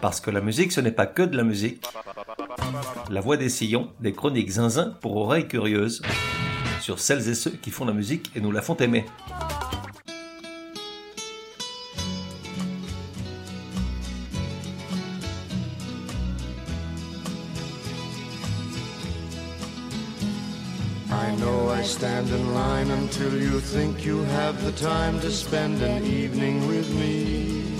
Parce que la musique, ce n'est pas que de la musique. La voix des sillons, des chroniques zinzin pour oreilles curieuses, sur celles et ceux qui font la musique et nous la font aimer. I know I stand in line until you think you have the time to spend an evening with me.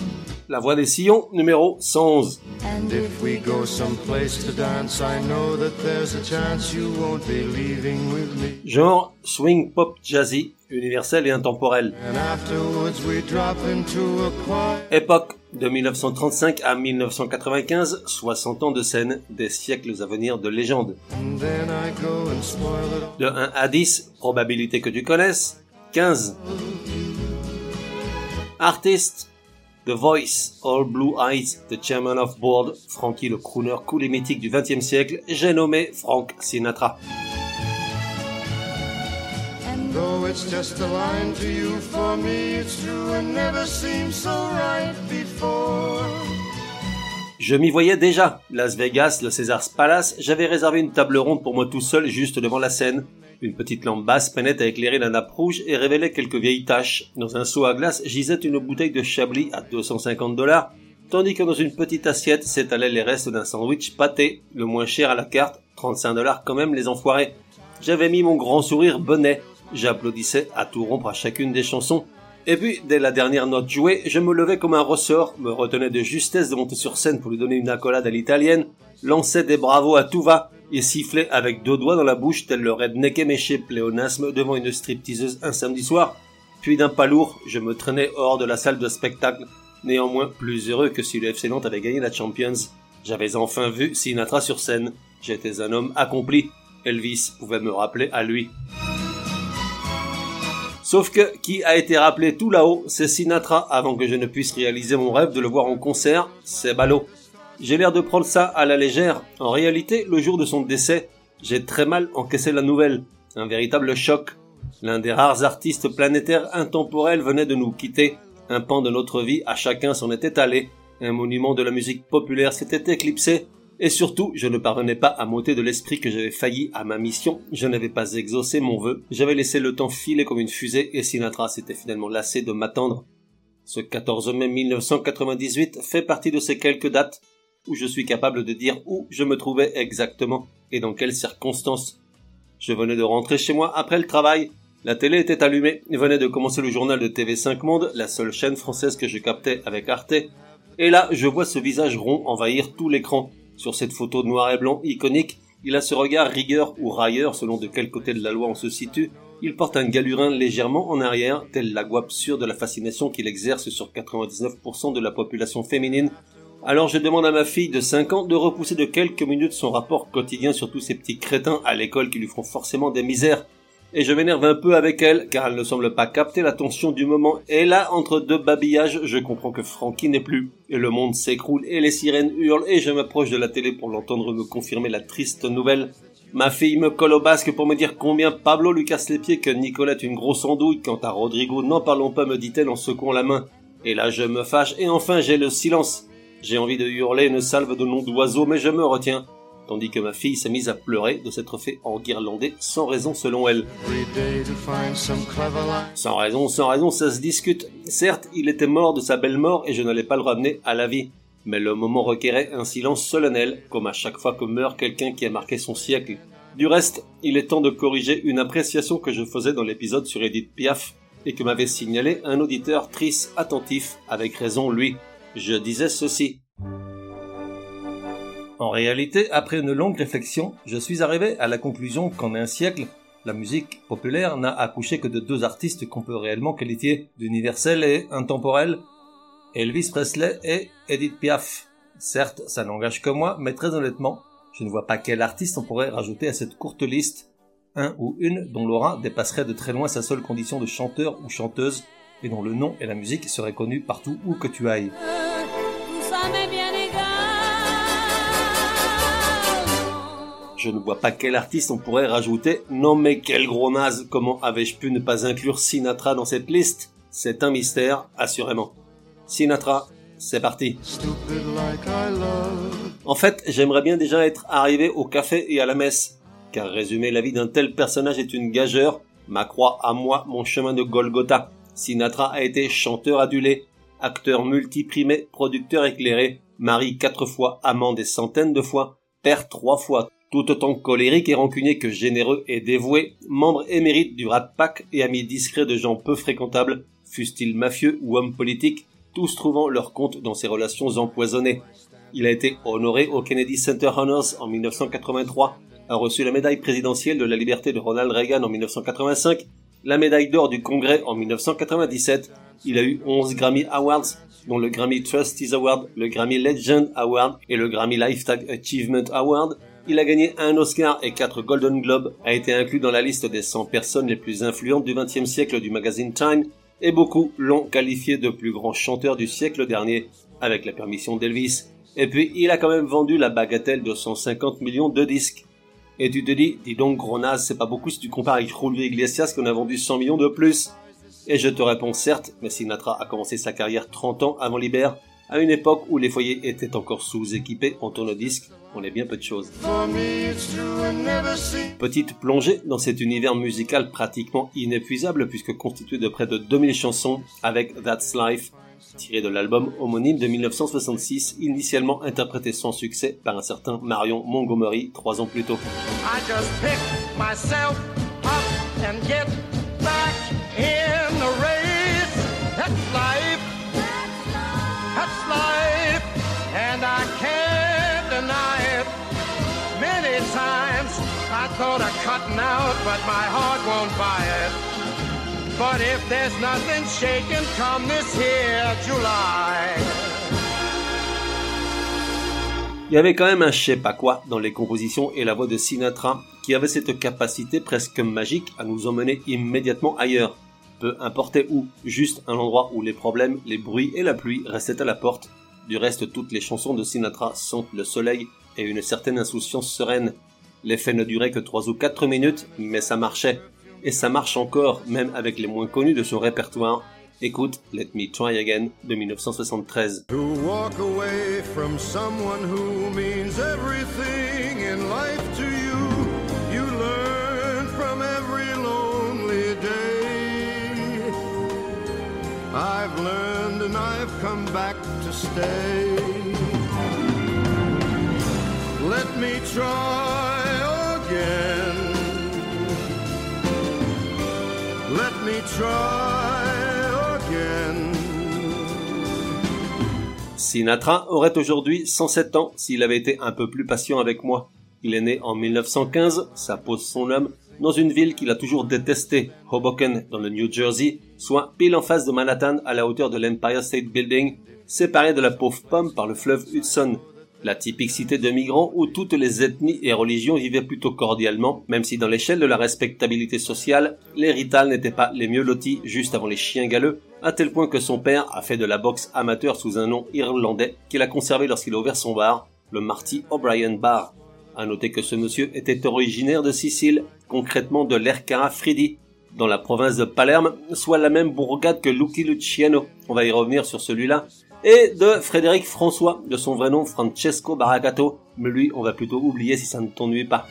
La voix des sillons, numéro 111. And if we go someplace to dance, I know that there's a chance you won't be leaving with me. Genre swing pop jazzy, universel et intemporel. And afterwards we drop into a quiet. Époque de 1935 à 1995, 60 ans de scène, des siècles à venir de légende. And then I go and spoil it all. De 1 à 10, probabilité que tu connaisses, 15. Artiste, The Voice, All Blue Eyes, The Chairman of Board, Frankie le crooner cool et mythique du 20e siècle, j'ai nommé Frank Sinatra. Though it's just a line to you, for me it's true and never seemed so right before. Je m'y voyais déjà. Las Vegas, le Caesars Palace, j'avais réservé une table ronde pour moi tout seul juste devant la scène. Une petite lampe basse peinait à éclairer la nappe rouge et révélait quelques vieilles taches. Dans un seau à glace gisait une bouteille de Chablis à 250 dollars, tandis que dans une petite assiette s'étalaient les restes d'un sandwich pâté, le moins cher à la carte, 35 dollars quand même les enfoirés. J'avais mis mon grand sourire bonnet. J'applaudissais à tout rompre à chacune des chansons. Et puis, dès la dernière note jouée, je me levais comme un ressort, me retenais de justesse de monter sur scène pour lui donner une accolade à l'italienne, lançais des bravos à tout va, et sifflait avec deux doigts dans la bouche tel le redneck éméché pléonasme devant une stripteaseuse un samedi soir. Puis d'un pas lourd, je me traînais hors de la salle de spectacle, néanmoins plus heureux que si le FC Nantes avait gagné la Champions. J'avais enfin vu Sinatra sur scène. J'étais un homme accompli. Elvis pouvait me rappeler à lui. Sauf que, qui a été rappelé tout là-haut, c'est Sinatra avant que je ne puisse réaliser mon rêve de le voir en concert, c'est ballot. J'ai l'air de prendre ça à la légère. En réalité, le jour de son décès, j'ai très mal encaissé la nouvelle. Un véritable choc. L'un des rares artistes planétaires intemporels venait de nous quitter. Un pan de notre vie à chacun s'en était allé. Un monument de la musique populaire s'était éclipsé. Et surtout, je ne parvenais pas à m'ôter de l'esprit que j'avais failli à ma mission. Je n'avais pas exaucé mon vœu. J'avais laissé le temps filer comme une fusée et Sinatra s'était finalement lassé de m'attendre. Ce 14 mai 1998 fait partie de ces quelques dates où je suis capable de dire où je me trouvais exactement et dans quelles circonstances. Je venais de rentrer chez moi après le travail. La télé était allumée. Venait de commencer le journal de TV5 Monde, la seule chaîne française que je captais avec Arte. Et là, je vois ce visage rond envahir tout l'écran. Sur cette photo noir et blanc iconique, il a ce regard rigueur ou railleur selon de quel côté de la loi on se situe. Il porte un galurin légèrement en arrière, telle la gouape sûre de la fascination qu'il exerce sur 99% de la population féminine. Alors je demande à ma fille de 5 ans de repousser de quelques minutes son rapport quotidien sur tous ces petits crétins à l'école qui lui feront forcément des misères. Et je m'énerve un peu avec elle, car elle ne semble pas capter la tension du moment. Et là, entre deux babillages, je comprends que Frankie n'est plus. Et le monde s'écroule, et les sirènes hurlent, et je m'approche de la télé pour l'entendre me confirmer la triste nouvelle. Ma fille me colle au basque pour me dire combien Pablo lui casse les pieds, que Nicolette une grosse andouille, quant à Rodrigo, n'en parlons pas, me dit-elle en secouant la main. Et là, je me fâche, et enfin, j'ai le silence. J'ai envie de hurler une salve de noms d'oiseaux, mais je me retiens tandis que ma fille s'est mise à pleurer de s'être fait enguirlander sans raison selon elle. Sans raison, sans raison, ça se discute. Certes, il était mort de sa belle mort et je n'allais pas le ramener à la vie. Mais le moment requérait un silence solennel, comme à chaque fois que meurt quelqu'un qui a marqué son siècle. Du reste, il est temps de corriger une appréciation que je faisais dans l'épisode sur Edith Piaf, et que m'avait signalé un auditeur triste attentif, avec raison lui. Je disais ceci. En réalité, après une longue réflexion, je suis arrivé à la conclusion qu'en un siècle, la musique populaire n'a accouché que de deux artistes qu'on peut réellement qualifier d'universels et intemporels, Elvis Presley et Edith Piaf. Certes, ça n'engage que moi, mais très honnêtement, je ne vois pas quel artiste on pourrait rajouter à cette courte liste, un ou une dont l'aura dépasserait de très loin sa seule condition de chanteur ou chanteuse, et dont le nom et la musique seraient connus partout où que tu ailles. Je ne vois pas quel artiste on pourrait rajouter. Non mais quel gros naze, comment avais-je pu ne pas inclure Sinatra dans cette liste? C'est un mystère, assurément. Sinatra, c'est parti. Stupid like I love. En fait, j'aimerais bien déjà être arrivé au café et à la messe, car résumer la vie d'un tel personnage est une gageure, ma croix à moi, mon chemin de Golgotha. Sinatra a été chanteur adulé, acteur multiprimé, producteur éclairé, mari quatre fois, amant des centaines de fois, père trois fois, tout autant colérique et rancunier que généreux et dévoué, membre émérite du Rat Pack et ami discret de gens peu fréquentables, fussent-ils mafieux ou hommes politiques, tous trouvant leur compte dans ces relations empoisonnées. Il a été honoré au Kennedy Center Honors en 1983, a reçu la médaille présidentielle de la liberté de Ronald Reagan en 1985, la médaille d'or du Congrès en 1997. Il a eu 11 Grammy Awards, dont le Grammy Trustees Award, le Grammy Legend Award et le Grammy Lifetime Achievement Award. Il a gagné un Oscar et quatre Golden Globes, a été inclus dans la liste des 100 personnes les plus influentes du XXe siècle du magazine Time, et beaucoup l'ont qualifié de plus grand chanteur du siècle dernier, avec la permission d'Elvis. Et puis, il a quand même vendu la bagatelle de 150 millions de disques. Et tu te dis, dis donc, gros c'est pas beaucoup si tu compares avec Julio Iglesias qu'on a vendu 100 millions de plus. Et je te réponds certes, mais Sinatra a commencé sa carrière 30 ans avant Libère, à une époque où les foyers étaient encore sous-équipés en tourne-disque. On est bien peu de choses. Petite plongée dans cet univers musical pratiquement inépuisable puisque constitué de près de 2000 chansons avec That's Life, tiré de l'album homonyme de 1966, initialement interprété sans succès par un certain Marion Montgomery trois ans plus tôt. I just pick myself up and get back in the race. That's life. That's life. And I can't deny it. Many times I thought of cutting out, but my heart won't buy it. But if there's nothing shaking come this here July. Il y avait quand même un je sais pas quoi dans les compositions et la voix de Sinatra qui avait cette capacité presque magique à nous emmener immédiatement ailleurs. Peu importe où, juste un endroit où les problèmes, les bruits et la pluie restaient à la porte. Du reste, toutes les chansons de Sinatra sentent le soleil et une certaine insouciance sereine. L'effet ne durait que trois ou quatre minutes, mais ça marchait. Et ça marche encore, même avec les moins connus de son répertoire. Écoute Let Me Try Again de 1973. To walk away from someone who means everything in life to you. You learn from every lonely day. I've learned and I've come back to stay. Let me try Sinatra aurait aujourd'hui 107 ans s'il avait été un peu plus patient avec moi. Il est né en 1915, ça pose son homme, dans une ville qu'il a toujours détestée, Hoboken, dans le New Jersey, soit pile en face de Manhattan à la hauteur de l'Empire State Building, séparé de la pauvre pomme par le fleuve Hudson. La typique cité de migrants où toutes les ethnies et religions vivaient plutôt cordialement, même si dans l'échelle de la respectabilité sociale, les Rital n'étaient pas les mieux lotis juste avant les chiens galeux, à tel point que son père a fait de la boxe amateur sous un nom irlandais qu'il a conservé lorsqu'il a ouvert son bar, le Marty O'Brien Bar. À noter que ce monsieur était originaire de Sicile, concrètement de l'Ercara Fridi, dans la province de Palerme, soit la même bourgade que Lucky Luciano. On va y revenir sur celui-là. Et de Frédéric François, de son vrai nom Francesco Baragato, mais lui on va plutôt oublier si ça ne t'ennuie pas.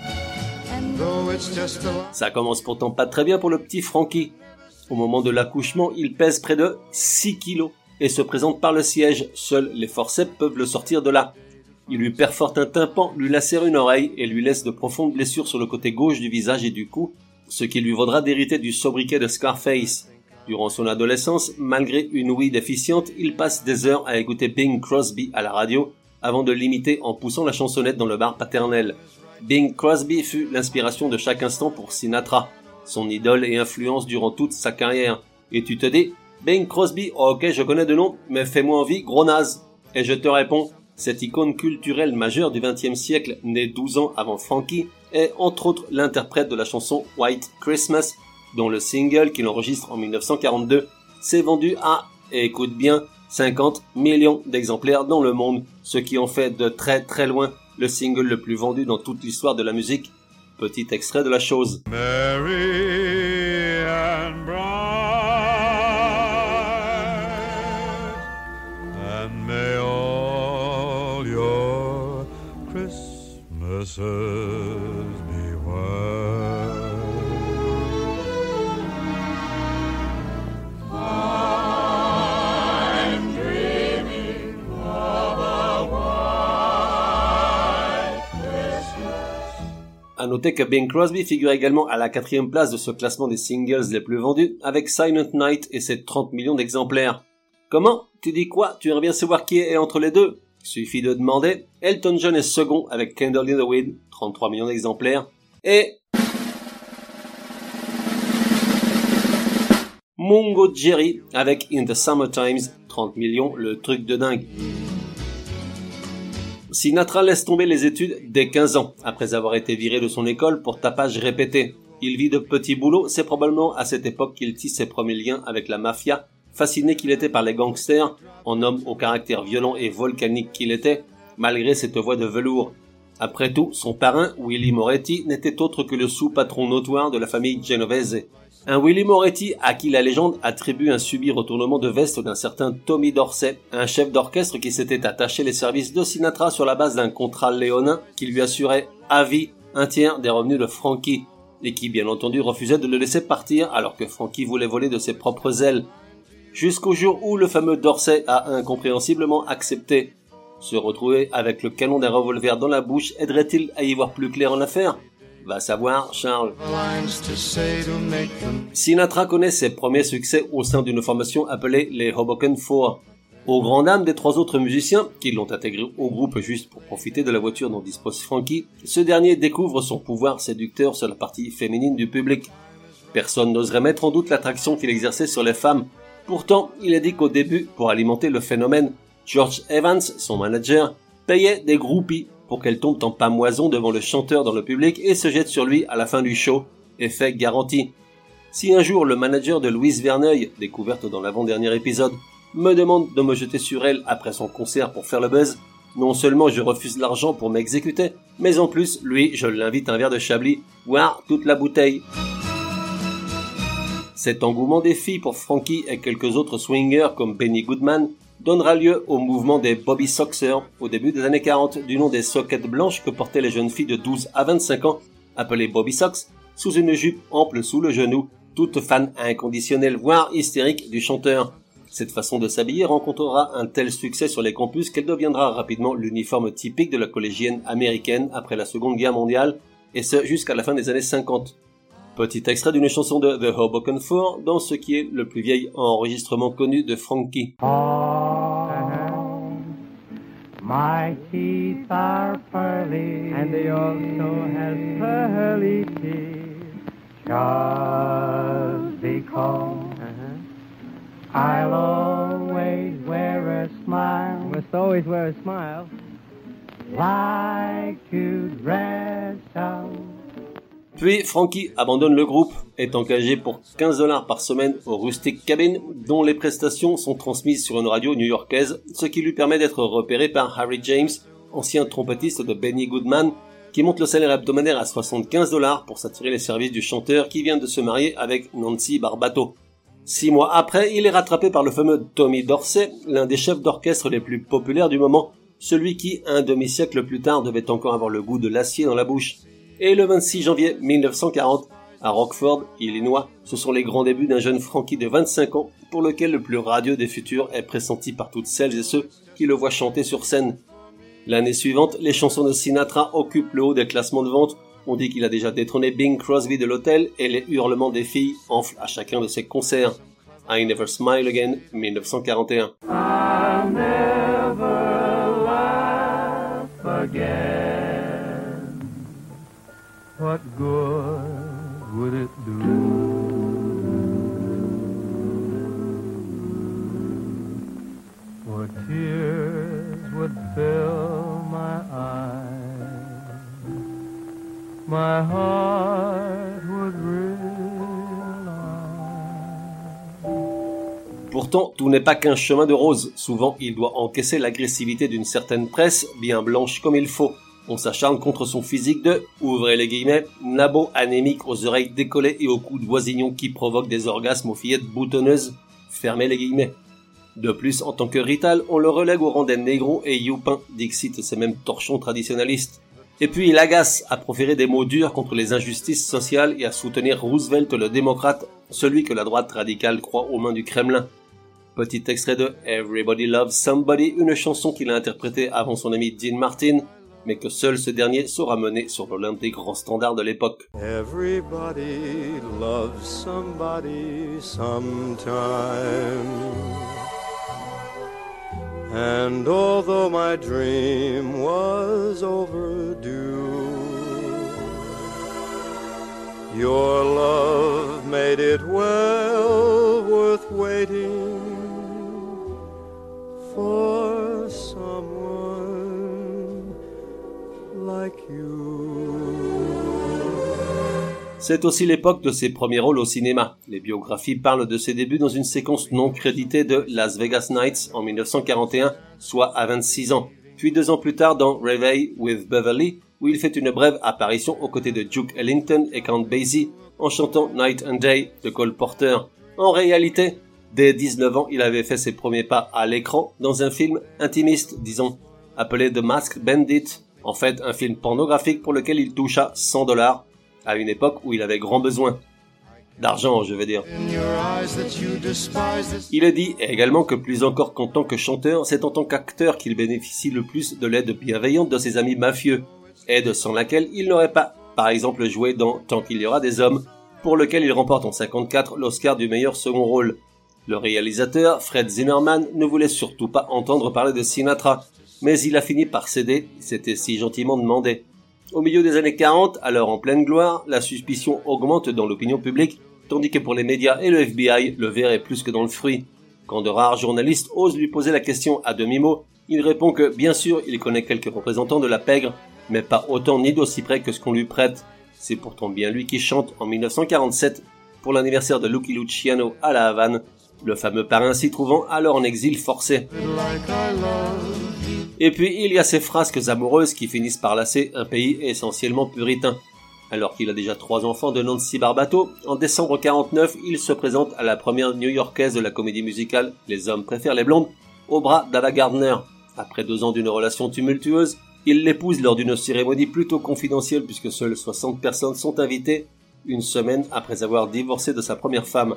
Ça commence pourtant pas très bien pour le petit Frankie. Au moment de l'accouchement, il pèse près de 6 kilos et se présente par le siège. Seuls les forceps peuvent le sortir de là. Il lui perforte un tympan, lui lacère une oreille et lui laisse de profondes blessures sur le côté gauche du visage et du cou, ce qui lui vaudra d'hériter du sobriquet de Scarface. Durant son adolescence, malgré une ouïe déficiente, il passe des heures à écouter Bing Crosby à la radio avant de l'imiter en poussant la chansonnette dans le bar paternel. Bing Crosby fut l'inspiration de chaque instant pour Sinatra, son idole et influence durant toute sa carrière. Et tu te dis, Bing Crosby, ok je connais de nom, mais fais-moi envie, gros naze. Et je te réponds, cette icône culturelle majeure du XXe siècle, née 12 ans avant Frankie, est entre autres l'interprète de la chanson White Christmas, dont le single qu'il enregistre en 1942 s'est vendu à, et écoute bien, 50 millions d'exemplaires dans le monde, ce qui en fait de très très loin le single le plus vendu dans toute l'histoire de la musique. Petit extrait de la chose. Noter que Bing Crosby figure également à la quatrième place de ce classement des singles les plus vendus avec Silent Night et ses 30 millions d'exemplaires. Comment? Tu dis quoi? Tu aimerais bien savoir qui est entre les deux? Suffit de demander. Elton John est second avec Candle in the Wind, 33 millions d'exemplaires. Et... Mungo Jerry avec In the Summer Times, 30 millions, le truc de dingue. Sinatra laisse tomber les études dès 15 ans, après avoir été viré de son école pour tapage répété. Il vit de petits boulots, c'est probablement à cette époque qu'il tisse ses premiers liens avec la mafia, fasciné qu'il était par les gangsters, en homme au caractère violent et volcanique qu'il était, malgré cette voix de velours. Après tout, son parrain, Willy Moretti, n'était autre que le sous-patron notoire de la famille Genovese. Un Willy Moretti à qui la légende attribue un subit retournement de veste d'un certain Tommy Dorsey, un chef d'orchestre qui s'était attaché les services de Sinatra sur la base d'un contrat léonin qui lui assurait à vie un tiers des revenus de Frankie, et qui bien entendu refusait de le laisser partir alors que Frankie voulait voler de ses propres ailes. Jusqu'au jour où le fameux Dorsey a incompréhensiblement accepté. Se retrouver avec le canon d'un revolver dans la bouche aiderait-il à y voir plus clair en affaire Va savoir, Charles. Sinatra connaît ses premiers succès au sein d'une formation appelée les Hoboken Four. Au grand dam des trois autres musiciens, qui l'ont intégré au groupe juste pour profiter de la voiture dont dispose Frankie, ce dernier découvre son pouvoir séducteur sur la partie féminine du public. Personne n'oserait mettre en doute l'attraction qu'il exerçait sur les femmes. Pourtant, il est dit qu'au début, pour alimenter le phénomène, George Evans, son manager, payait des groupies pour qu'elles tombent en pamoison devant le chanteur dans le public et se jettent sur lui à la fin du show. Effet garanti. Si un jour le manager de Louise Verneuil, découverte dans l'avant-dernier épisode, me demande de me jeter sur elle après son concert pour faire le buzz, non seulement je refuse l'argent pour m'exécuter, mais en plus, lui, je l'invite un verre de Chablis, voire toute la bouteille. Cet engouement des filles pour Frankie et quelques autres swingers comme Benny Goodman donnera lieu au mouvement des Bobby Soxers au début des années 40 du nom des soquettes blanches que portaient les jeunes filles de 12 à 25 ans appelées Bobby Sox sous une jupe ample sous le genou, toute fan inconditionnelle voire hystérique du chanteur. Cette façon de s'habiller rencontrera un tel succès sur les campus qu'elle deviendra rapidement l'uniforme typique de la collégienne américaine après la Seconde Guerre mondiale, et ce jusqu'à la fin des années 50. Petit extrait d'une chanson de The Hoboken Four dans ce qui est le plus vieil enregistrement connu de Frankie. My teeth are pearly, and they also have pearly teeth. Just because uh-huh. I'll always wear a smile. Must always wear a smile. Like to dress out. Puis Frankie abandonne le groupe, est engagé pour 15 dollars par semaine au Rustic Cabin, dont les prestations sont transmises sur une radio new-yorkaise, ce qui lui permet d'être repéré par Harry James, ancien trompettiste de Benny Goodman, qui monte le salaire hebdomadaire à 75 dollars pour s'attirer les services du chanteur qui vient de se marier avec Nancy Barbato. Six mois après, il est rattrapé par le fameux Tommy Dorsey, l'un des chefs d'orchestre les plus populaires du moment, celui qui, un demi-siècle plus tard, devait encore avoir le goût de l'acier dans la bouche. Et le 26 janvier 1940, à Rockford, Illinois, ce sont les grands débuts d'un jeune Frankie de 25 ans pour lequel le plus radieux des futurs est pressenti par toutes celles et ceux qui le voient chanter sur scène. L'année suivante, les chansons de Sinatra occupent le haut des classements de vente. On dit qu'il a déjà détrôné Bing Crosby de l'hôtel et les hurlements des filles enflent à chacun de ses concerts. I Never Smile Again, 1941. I'll never laugh again. What good Pourtant, tout n'est pas qu'un chemin de rose. Souvent, il doit encaisser l'agressivité d'une certaine presse, bien blanche comme il faut. On s'acharne contre son physique de, ouvrez les guillemets, nabo anémique aux oreilles décollées et au cou d'oisillon qui provoque des orgasmes aux fillettes boutonneuses, fermez les guillemets. De plus, en tant que rital, on le relègue au rang des négros et youpins, dixit ces mêmes torchons traditionnalistes. Et puis il agace à proférer des mots durs contre les injustices sociales et à soutenir Roosevelt le démocrate, celui que la droite radicale croit aux mains du Kremlin. Petit extrait de Everybody Loves Somebody, une chanson qu'il a interprétée avant son ami Dean Martin, mais que seul ce dernier saura mener sur l'un des grands standards de l'époque. And although my dream was overdue, your love made it well worth waiting C'est aussi l'époque de ses premiers rôles au cinéma. Les biographies parlent de ses débuts dans une séquence non créditée de Las Vegas Nights en 1941, soit à 26 ans. Puis deux ans plus tard dans Reveille with Beverly, où il fait une brève apparition aux côtés de Duke Ellington et Count Basie en chantant Night and Day de Cole Porter. En réalité, dès 19 ans, il avait fait ses premiers pas à l'écran dans un film intimiste, disons, appelé The Masked Bandit, en fait un film pornographique pour lequel il toucha 100 dollars à une époque où il avait grand besoin. D'argent, je veux dire. Il a dit également que plus encore qu'en tant que chanteur, c'est en tant qu'acteur qu'il bénéficie le plus de l'aide bienveillante de ses amis mafieux, aide sans laquelle il n'aurait pas, par exemple, joué dans Tant qu'il y aura des hommes, pour lequel il remporte en 54 l'Oscar du meilleur second rôle. Le réalisateur, Fred Zimmerman, ne voulait surtout pas entendre parler de Sinatra, mais il a fini par céder, c'était si gentiment demandé. Au milieu des années 40, alors en pleine gloire, la suspicion augmente dans l'opinion publique, tandis que pour les médias et le FBI, le verre est plus que dans le fruit. Quand de rares journalistes osent lui poser la question à demi-mot, il répond que bien sûr il connaît quelques représentants de la pègre, mais pas autant ni d'aussi près que ce qu'on lui prête. C'est pourtant bien lui qui chante en 1947 pour l'anniversaire de Lucky Luciano à La Havane, le fameux parrain s'y trouvant alors en exil forcé. Et puis il y a ces frasques amoureuses qui finissent par lasser un pays essentiellement puritain. Alors qu'il a déjà trois enfants de Nancy Barbato, en décembre 49, il se présente à la première new-yorkaise de la comédie musicale Les hommes préfèrent les blondes, au bras d'Ava Gardner. Après deux ans d'une relation tumultueuse, il l'épouse lors d'une cérémonie plutôt confidentielle puisque seules 60 personnes sont invitées, une semaine après avoir divorcé de sa première femme.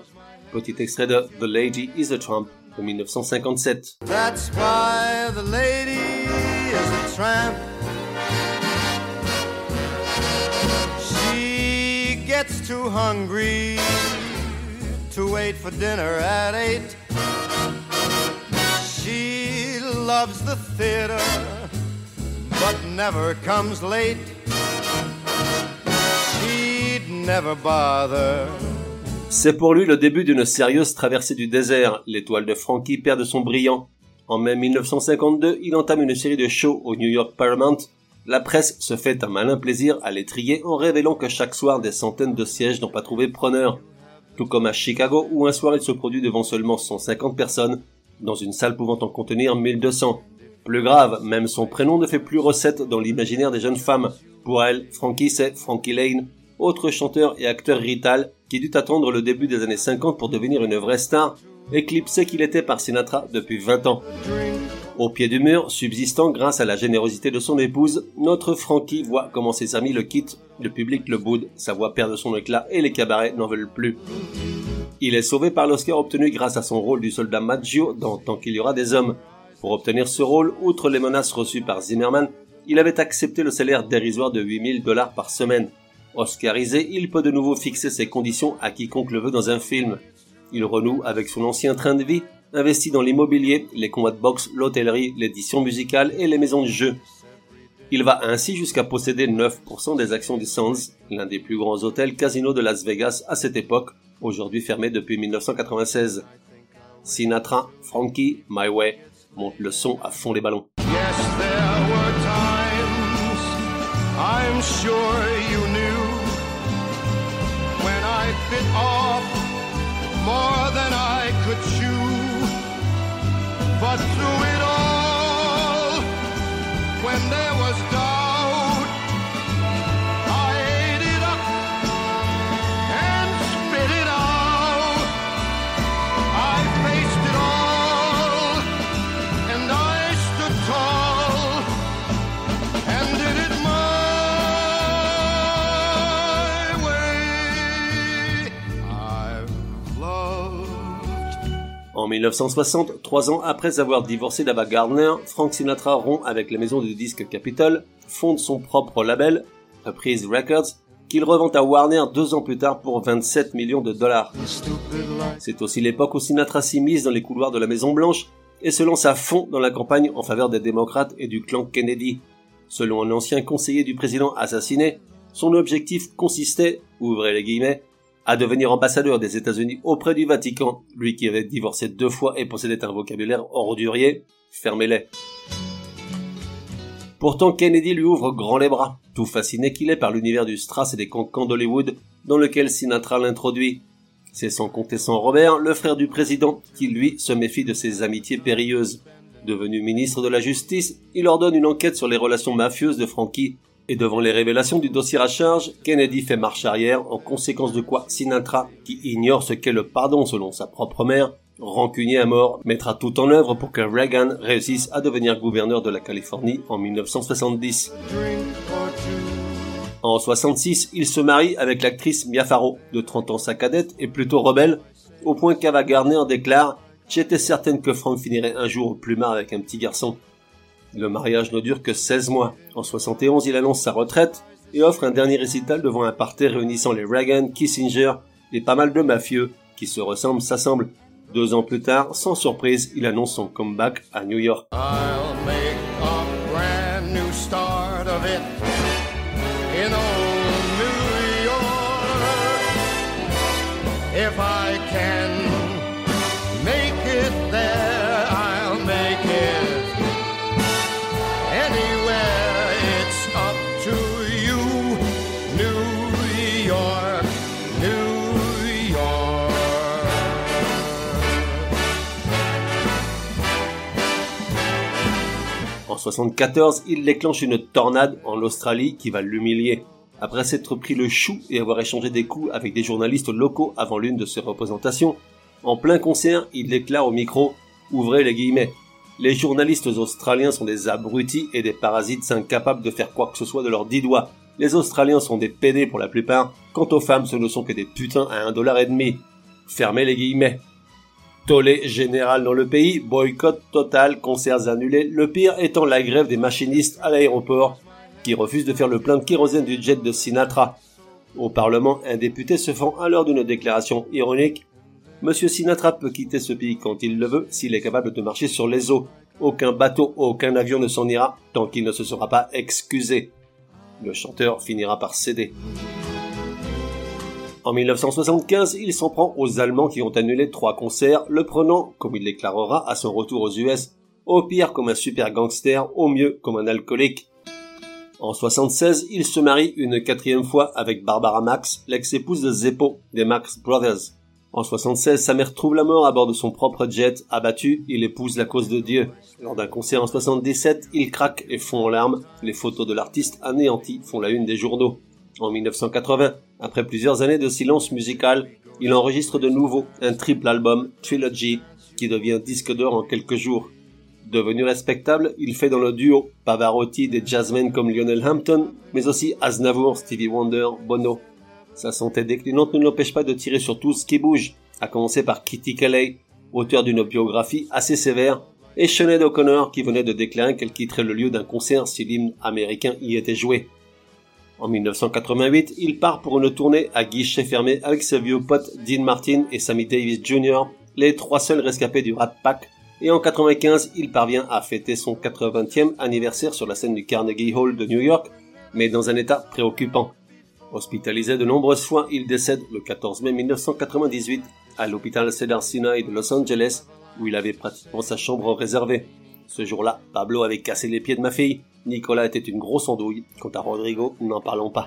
Petit extrait de The Lady is a Trump de 1957. That's why the lady is a tramp. She gets too hungry to wait for dinner at eight. She loves the theater, but never comes late. She'd never bother. C'est pour lui le début d'une sérieuse traversée du désert. L'étoile de Frankie perd de son brillant. En mai 1952, il entame une série de shows au New York Paramount. La presse se fait un malin plaisir à l'étrier en révélant que chaque soir des centaines de sièges n'ont pas trouvé preneur. Tout comme à Chicago où un soir il se produit devant seulement 150 personnes, dans une salle pouvant en contenir 1200. Plus grave, même son prénom ne fait plus recette dans l'imaginaire des jeunes femmes. Pour elle, Frankie c'est Frankie Lane, autre chanteur et acteur rital qui dut attendre le début des années 50 pour devenir une vraie star, éclipsé qu'il était par Sinatra depuis 20 ans. Au pied du mur, subsistant grâce à la générosité de son épouse, notre Frankie voit comment ses amis le quittent, le public le boude, sa voix perd de son éclat et les cabarets n'en veulent plus. Il est sauvé par l'Oscar obtenu grâce à son rôle du soldat Maggio dans Tant qu'il y aura des hommes. Pour obtenir ce rôle, outre les menaces reçues par Zimmerman, il avait accepté le salaire dérisoire de 8000 dollars par semaine. Oscarisé, il peut de nouveau fixer ses conditions à quiconque le veut dans un film. Il renoue avec son ancien train de vie, investi dans l'immobilier, les combats de boxe, l'hôtellerie, l'édition musicale et les maisons de jeux. Il va ainsi jusqu'à posséder 9% des actions du Sands, l'un des plus grands hôtels casinos de Las Vegas à cette époque, aujourd'hui fermé depuis 1996. Sinatra, Frankie, My Way, monte le son à fond les ballons. Than I could chew. But through it all, when there 1960, trois ans après avoir divorcé d'Ava Gardner, Frank Sinatra rompt avec la maison du disque Capitol, fonde son propre label, Reprise Records, qu'il revend à Warner deux ans plus tard pour 27 millions de dollars. C'est aussi l'époque où Sinatra s'immisce dans les couloirs de la Maison Blanche et se lance à fond dans la campagne en faveur des démocrates et du clan Kennedy. Selon un ancien conseiller du président assassiné, son objectif consistait, ouvrez les guillemets, à devenir ambassadeur des États-Unis auprès du Vatican, lui qui avait divorcé deux fois et possédait un vocabulaire ordurier, fermez-les. Pourtant, Kennedy lui ouvre grand les bras, tout fasciné qu'il est par l'univers du Strass et des cancans d'Hollywood dans lequel Sinatra l'introduit. C'est sans compter son Robert, le frère du président, qui lui se méfie de ses amitiés périlleuses. Devenu ministre de la Justice, il ordonne une enquête sur les relations mafieuses de Frankie, et devant les révélations du dossier à charge, Kennedy fait marche arrière, en conséquence de quoi Sinatra, qui ignore ce qu'est le pardon selon sa propre mère, rancunier à mort, mettra tout en œuvre pour que Reagan réussisse à devenir gouverneur de la Californie en 1970. En 66, il se marie avec l'actrice Mia Farrow, de 30 ans sa cadette et plutôt rebelle, au point qu'Ava Gardner déclare J'étais certaine que Frank finirait un jour au plumard avec un petit garçon. Le mariage ne dure que 16 mois. En 71, il annonce sa retraite et offre un dernier récital devant un parterre réunissant les Reagan, Kissinger et pas mal de mafieux qui se ressemblent, s'assemblent. Deux ans plus tard, sans surprise, il annonce son comeback à New York. 74, il déclenche une tornade en Australie qui va l'humilier. Après s'être pris le chou et avoir échangé des coups avec des journalistes locaux avant l'une de ses représentations, en plein concert, il déclare au micro, ouvrez les guillemets, les journalistes australiens sont des abrutis et des parasites incapables de faire quoi que ce soit de leurs dix doigts. Les Australiens sont des pédés pour la plupart. Quant aux femmes, ce ne sont que des putains à un dollar et demi. Fermez les guillemets. Tollé général dans le pays, boycott total, concerts annulés, le pire étant la grève des machinistes à l'aéroport, qui refusent de faire le plein de kérosène du jet de Sinatra. Au Parlement, un député se fend alors d'une déclaration ironique. Monsieur Sinatra peut quitter ce pays quand il le veut, s'il est capable de marcher sur les eaux. Aucun bateau, aucun avion ne s'en ira tant qu'il ne se sera pas excusé. Le chanteur finira par céder. En 1975, il s'en prend aux Allemands qui ont annulé trois concerts, le prenant, comme il déclarera à son retour aux US, au pire comme un super gangster, au mieux comme un alcoolique. En 76, il se marie une quatrième fois avec Barbara Max, l'ex-épouse de Zeppo, des Max Brothers. En 76, sa mère trouve la mort à bord de son propre jet. Abattu, il épouse la cause de Dieu. Lors d'un concert en 77, il craque et fond en larmes. Les photos de l'artiste anéanti font la une des journaux. En 1980, après plusieurs années de silence musical, il enregistre de nouveau un triple album, Trilogy, qui devient disque d'or en quelques jours. Devenu respectable, il fait dans le duo Pavarotti des jazzmen comme Lionel Hampton, mais aussi Aznavour, Stevie Wonder, Bono. Sa santé déclinante ne l'empêche pas de tirer sur tout ce qui bouge, à commencer par Kitty Kelly, auteur d'une biographie assez sévère, et Sinead O'Connor qui venait de déclarer qu'elle quitterait le lieu d'un concert si l'hymne américain y était joué. En 1988, il part pour une tournée à guichet fermé avec ses vieux potes Dean Martin et Sammy Davis Jr., les trois seuls rescapés du Rat Pack, et en 95, il parvient à fêter son 80e anniversaire sur la scène du Carnegie Hall de New York, mais dans un état préoccupant. Hospitalisé de nombreuses fois, il décède le 14 mai 1998 à l'hôpital Cedar Sinai de Los Angeles, où il avait pratiquement sa chambre réservée. Ce jour-là, Pablo avait cassé les pieds de ma fille. Nicolas était une grosse andouille. Quant à Rodrigo, n'en parlons pas.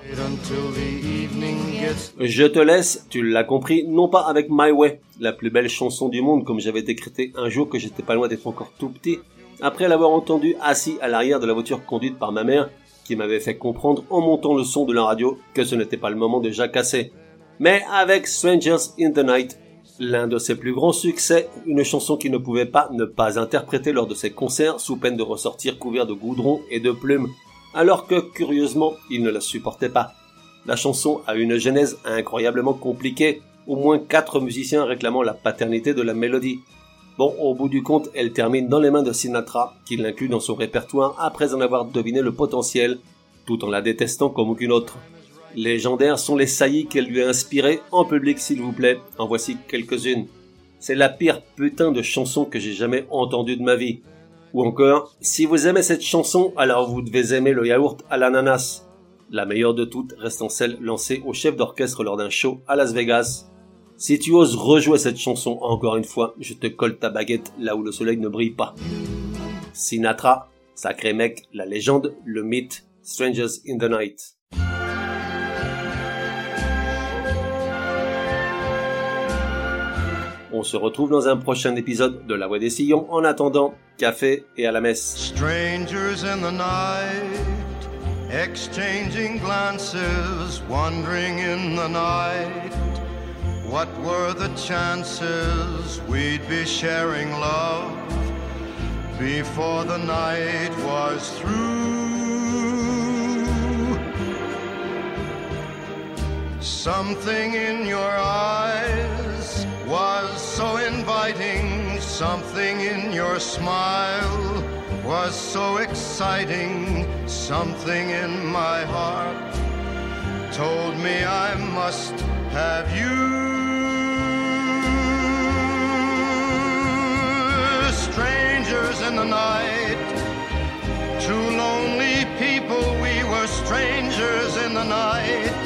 Je te laisse, tu l'as compris, non pas avec My Way, la plus belle chanson du monde comme j'avais décrété un jour que j'étais pas loin d'être encore tout petit, après l'avoir entendu assis à l'arrière de la voiture conduite par ma mère, qui m'avait fait comprendre en montant le son de la radio que ce n'était pas le moment de jacasser. Mais avec Strangers in the Night, l'un de ses plus grands succès, une chanson qu'il ne pouvait pas ne pas interpréter lors de ses concerts sous peine de ressortir couvert de goudron et de plumes, alors que, curieusement, il ne la supportait pas. La chanson a une genèse incroyablement compliquée, au moins quatre musiciens réclamant la paternité de la mélodie. Bon, au bout du compte, elle termine dans les mains de Sinatra, qui l'inclut dans son répertoire après en avoir deviné le potentiel, tout en la détestant comme aucune autre. Légendaires sont les saillies qu'elle lui a inspirées en public s'il vous plaît, en voici quelques-unes. C'est la pire putain de chanson que j'ai jamais entendue de ma vie. Ou encore, si vous aimez cette chanson, alors vous devez aimer le yaourt à l'ananas. La meilleure de toutes restant celle lancée au chef d'orchestre lors d'un show à Las Vegas. Si tu oses rejouer cette chanson encore une fois, je te colle ta baguette là où le soleil ne brille pas. Sinatra, sacré mec, la légende, le mythe, Strangers in the Night. On se retrouve dans un prochain épisode de La Voix des Sillons. En attendant, café et à la messe. Strangers in the night, exchanging glances, wandering in the night. What were the chances we'd be sharing love before the night was through? Something in your eyes so inviting, something in your smile was so exciting, something in my heart told me I must have you. Strangers in the night, two lonely people, we were strangers in the night.